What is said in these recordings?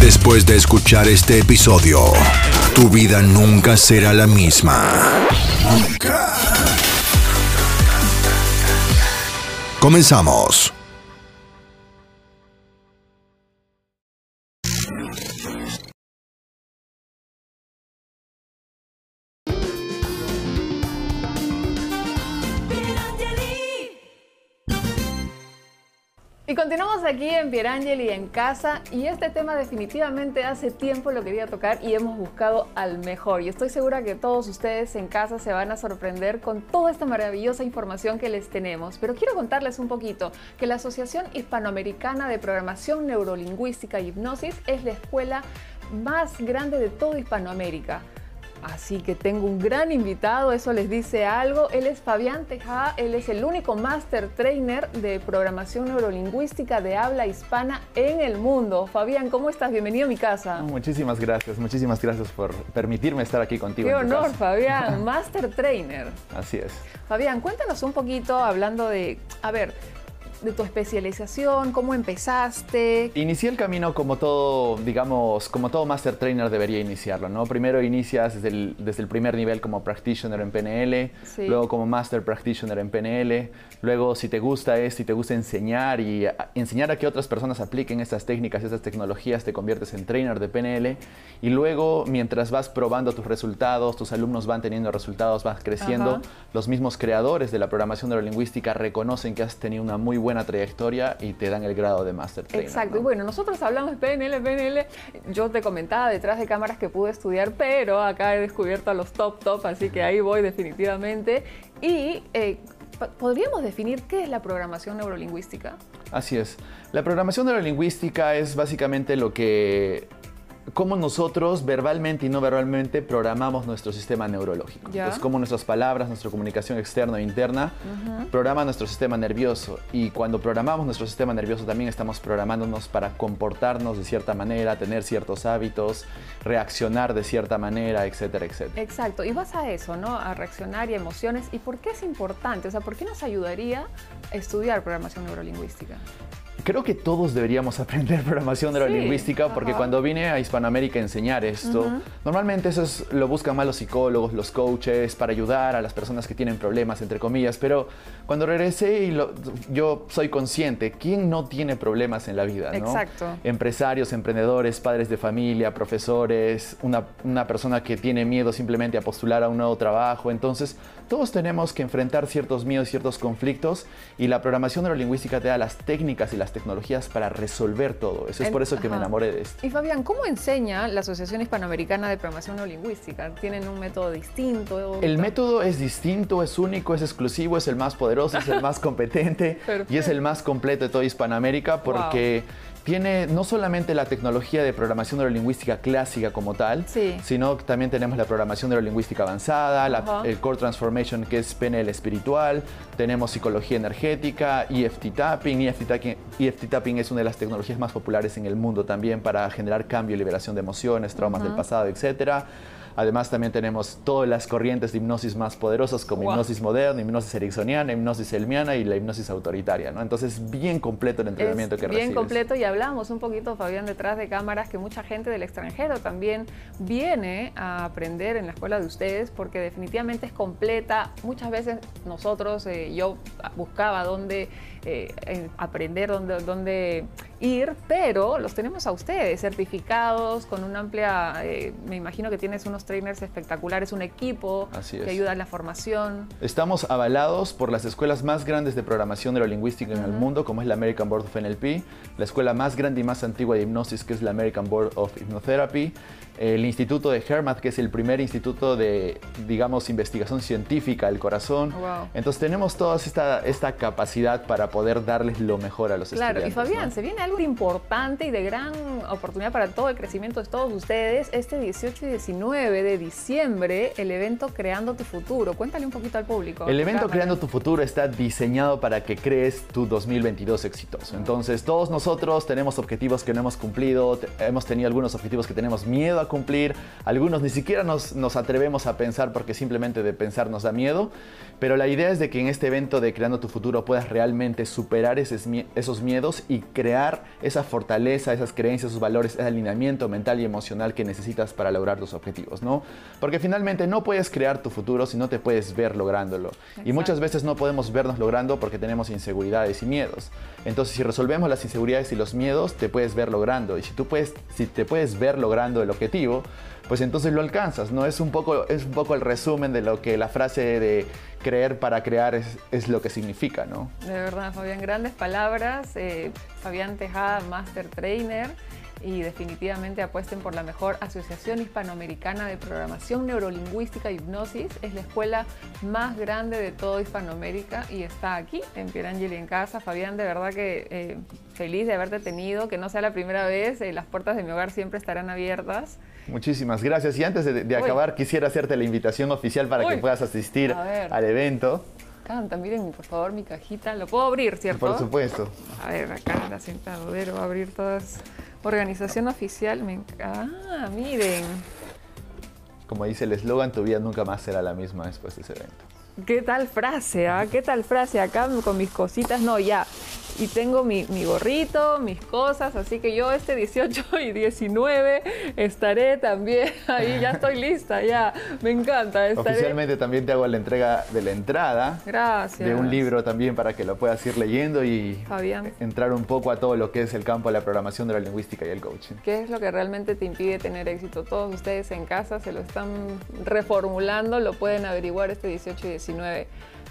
Después de escuchar este episodio, tu vida nunca será la misma. Nunca. Comenzamos. Y continuamos aquí en Pierangeli en casa y este tema definitivamente hace tiempo lo quería tocar y hemos buscado al mejor y estoy segura que todos ustedes en casa se van a sorprender con toda esta maravillosa información que les tenemos. Pero quiero contarles un poquito que la Asociación Hispanoamericana de Programación Neurolingüística y Hipnosis es la escuela más grande de toda Hispanoamérica. Así que tengo un gran invitado, eso les dice algo. Él es Fabián Tejada, él es el único Master Trainer de programación neurolingüística de habla hispana en el mundo. Fabián, ¿cómo estás? Bienvenido a mi casa. Muchísimas gracias, muchísimas gracias por permitirme estar aquí contigo. Qué en honor, casa. Fabián, Master Trainer. Así es. Fabián, cuéntanos un poquito hablando de, a ver, de tu especialización, cómo empezaste. Inicié el camino como todo, digamos, como todo Master Trainer debería iniciarlo, ¿no? Primero inicias desde el, desde el primer nivel como Practitioner en PNL, Sí. luego como Master Practitioner en PNL, luego si te gusta esto, si te gusta enseñar y a- enseñar a que otras personas apliquen estas técnicas, estas tecnologías, te conviertes en Trainer de PNL y luego mientras vas probando tus resultados, tus alumnos van teniendo resultados, vas creciendo, Ajá. los mismos creadores de la programación neurolingüística reconocen que has tenido una muy buena trayectoria y te dan el grado de Master Trainer. Exacto, ¿no? y bueno, nosotros hablamos de PNL, PNL. Yo te comentaba detrás de cámaras que pude estudiar, pero acá he descubierto a los top top, así que ahí voy definitivamente. Y eh, podríamos definir qué es la programación neurolingüística. Así es. La programación neurolingüística es básicamente lo que cómo nosotros verbalmente y no verbalmente programamos nuestro sistema neurológico. Ya. Entonces, cómo nuestras palabras, nuestra comunicación externa e interna programa nuestro sistema nervioso. Y cuando programamos nuestro sistema nervioso también estamos programándonos para comportarnos de cierta manera, tener ciertos hábitos, reaccionar de cierta manera, etcétera, etcétera. Exacto, y vas a eso, ¿no? A reaccionar y emociones. ¿Y por qué es importante? O sea, ¿por qué nos ayudaría estudiar programación neurolingüística? Creo que todos deberíamos aprender programación Sí, neurolingüística porque ajá. cuando vine a Hispanoamérica a enseñar esto, normalmente eso es- lo buscan más los psicólogos, los coaches, para ayudar a las personas que tienen problemas, entre comillas, pero cuando regresé y lo- yo soy consciente, ¿quién no tiene problemas en la vida? no? Exacto. Empresarios, emprendedores, padres de familia, profesores, una, una persona que tiene miedo simplemente a postular a un nuevo trabajo, entonces todos tenemos que enfrentar ciertos miedos, ciertos conflictos y la programación neurolingüística te da las técnicas y las tecnologías para resolver todo. Eso es En- por eso que me enamoré de esto. Y Fabián, ¿cómo enseña la Asociación Hispanoamericana de Programación Neurolingüística? ¿Tienen un método distinto? El método es distinto, es único, es exclusivo, es el más poderoso, es el más competente y es el más completo de toda Hispanoamérica porque tiene no solamente la tecnología de programación neurolingüística clásica como tal, Sí. sino que también tenemos la programación neurolingüística avanzada, la- el Core Transformation que es PNL espiritual, tenemos psicología energética, EFT Tapping. EFT Tapping, EFT Tapping es una de las tecnologías más populares en el mundo también para generar cambio y liberación de emociones, traumas del pasado, etcétera. Además también tenemos todas las corrientes de hipnosis más poderosas como Wow. hipnosis moderna, hipnosis ericksoniana, hipnosis elmiana y la hipnosis autoritaria. ¿no? Entonces bien completo el entrenamiento es que bien recibes. completo y hablamos un poquito, Fabián, detrás de cámaras, que mucha gente del extranjero también viene a aprender en la escuela de ustedes porque definitivamente es completa. Muchas veces nosotros, eh, yo buscaba dónde eh, eh, aprender, dónde, dónde ir, pero los tenemos a ustedes, certificados, con una amplia, eh, me imagino que tienes unos trainers espectaculares, un equipo Así que ayuda en la formación. Estamos avalados por las escuelas más grandes de programación neurolingüística en el mundo, como es la American Board of NLP, la escuela más grande y más antigua de hipnosis, que es la American Board of Hypnotherapy, el Instituto de Hermat, que es el primer instituto de, digamos, investigación científica del corazón. Wow. Entonces tenemos toda esta, esta capacidad para para poder darles lo mejor a los claro, estudiantes. Claro, y Fabián, se viene algo importante y de gran oportunidad para todo el crecimiento de todos ustedes. Este 18 y 19 de diciembre, el evento Creando tu Futuro. Cuéntale un poquito al público. El evento Creando tu Futuro está diseñado para que crees tu 2022 exitoso. Entonces, todos nosotros tenemos objetivos que no hemos cumplido, hemos tenido algunos objetivos que tenemos miedo a cumplir, algunos ni siquiera nos, nos atrevemos a pensar porque simplemente de pensar nos da miedo. Pero la idea es de que en este evento de Creando tu Futuro puedas realmente superar esos miedos y crear esa fortaleza, esas creencias, esos valores, ese alineamiento mental y emocional que necesitas para lograr tus objetivos, ¿no? Porque finalmente no puedes crear tu futuro si no te puedes ver lográndolo. Y muchas veces no podemos vernos logrando porque tenemos inseguridades y miedos. Entonces, si resolvemos las inseguridades y los miedos, te puedes ver logrando. Y si tú puedes, si te puedes ver logrando el objetivo, pues entonces lo alcanzas, ¿no? Es un poco, es un poco el resumen de lo que la frase de creer para crear es, es lo que significa, ¿no? De verdad, Fabián, grandes palabras. Eh, Fabián Tejada, Master Trainer y definitivamente apuesten por la mejor Asociación Hispanoamericana de Programación Neurolingüística y Hipnosis. Es la escuela más grande de toda Hispanoamérica y está aquí en Pierangeli en casa. Fabián, de verdad que eh, feliz de haberte tenido, que no sea la primera vez, eh, las puertas de mi hogar siempre estarán abiertas. Muchísimas gracias. Y antes de, acabar, quisiera hacerte la invitación oficial para que puedas asistir al evento. Canta, miren por favor mi cajita. Lo puedo abrir, ¿cierto? Por supuesto. A ver, acá la sentadero va a abrir todas. Organización oficial, me Ah, miren. Como dice el eslogan, tu vida nunca más será la misma después de ese evento. ¿Qué tal frase? Ah? ¿Qué tal frase? Acá con mis cositas, no, ya y tengo mi, gorrito, mis cosas, así que yo este 18 y 19 estaré también ahí, ya estoy lista, ya, me encanta. Oficialmente también te hago la entrega de la entrada. Gracias. De un libro también para que lo puedas ir leyendo y entrar un poco a todo lo que es el campo de la programación de la lingüística y el coaching. ¿Qué es lo que realmente te impide tener éxito? Todos ustedes en casa se lo están reformulando, lo pueden averiguar este 18 y 19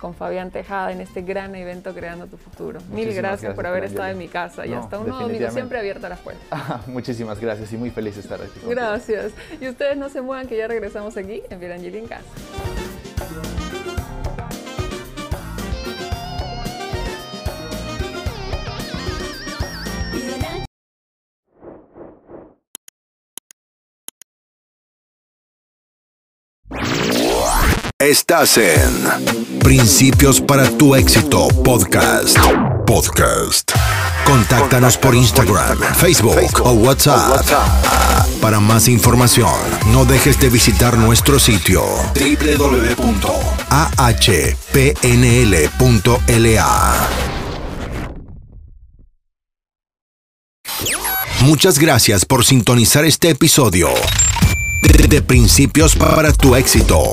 con Fabián Tejada en este gran evento Creando tu Futuro. Mil gracias, por haber estado en mi casa y hasta un nuevo domingo siempre abierta las puertas. muchísimas gracias y muy feliz de estar aquí. Gracias. Y ustedes no se muevan que ya regresamos aquí en Virangeli en casa. Estás en Principios para tu éxito podcast. Podcast. Contáctanos por Instagram, Facebook o WhatsApp. Para más información, no dejes de visitar nuestro sitio www.ahpnl.la. Muchas gracias por sintonizar este episodio de Principios para tu éxito